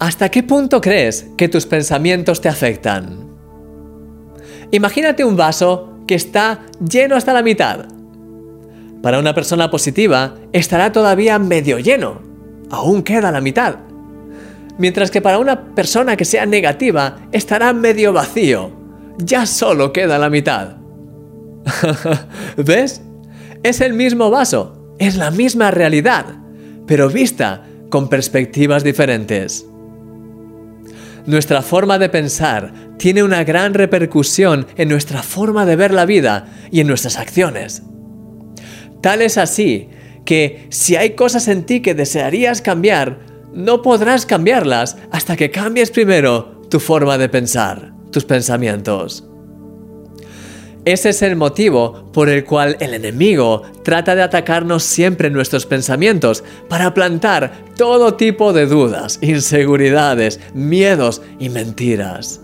¿Hasta qué punto crees que tus pensamientos te afectan? Imagínate un vaso que está lleno hasta la mitad. Para una persona positiva estará todavía medio lleno. Aún queda la mitad. Mientras que para una persona que sea negativa estará medio vacío. Ya solo queda la mitad. ¿Ves? Es el mismo vaso, es la misma realidad, pero vista con perspectivas diferentes. Nuestra forma de pensar tiene una gran repercusión en nuestra forma de ver la vida y en nuestras acciones. Tal es así que si hay cosas en ti que desearías cambiar, no podrás cambiarlas hasta que cambies primero tu forma de pensar, tus pensamientos. Ese es el motivo por el cual el enemigo trata de atacarnos siempre en nuestros pensamientos para plantar todo tipo de dudas, inseguridades, miedos y mentiras.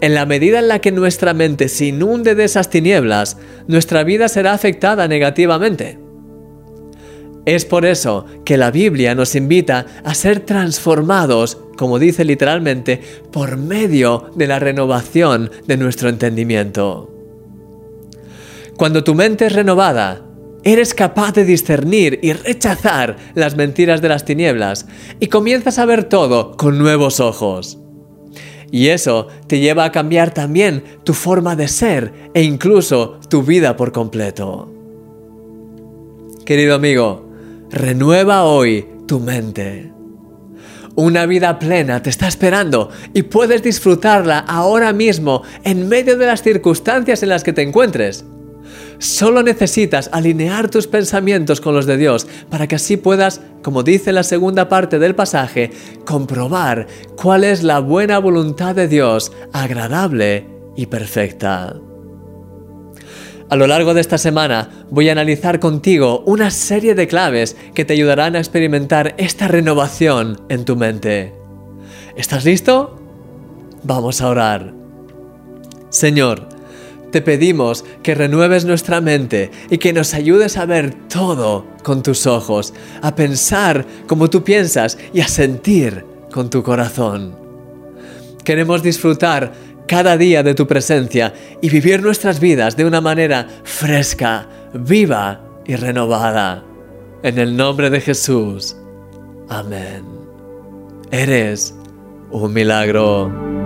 En la medida en la que nuestra mente se inunde de esas tinieblas, nuestra vida será afectada negativamente. Es por eso que la Biblia nos invita a ser transformados, como dice literalmente, por medio de la renovación de nuestro entendimiento. Cuando tu mente es renovada, eres capaz de discernir y rechazar las mentiras de las tinieblas y comienzas a ver todo con nuevos ojos. Y eso te lleva a cambiar también tu forma de ser e incluso tu vida por completo. Querido amigo, Renueva hoy tu mente. Una vida plena te está esperando y puedes disfrutarla ahora mismo en medio de las circunstancias en las que te encuentres. Solo necesitas alinear tus pensamientos con los de Dios para que así puedas, como dice la segunda parte del pasaje, comprobar cuál es la buena voluntad de Dios, agradable y perfecta. A lo largo de esta semana voy a analizar contigo una serie de claves que te ayudarán a experimentar esta renovación en tu mente. ¿Estás listo? Vamos a orar. Señor, te pedimos que renueves nuestra mente y que nos ayudes a ver todo con tus ojos, a pensar como tú piensas y a sentir con tu corazón. Queremos disfrutar cada día de tu presencia y vivir nuestras vidas de una manera fresca, viva y renovada. En el nombre de Jesús. Amén. Eres un milagro.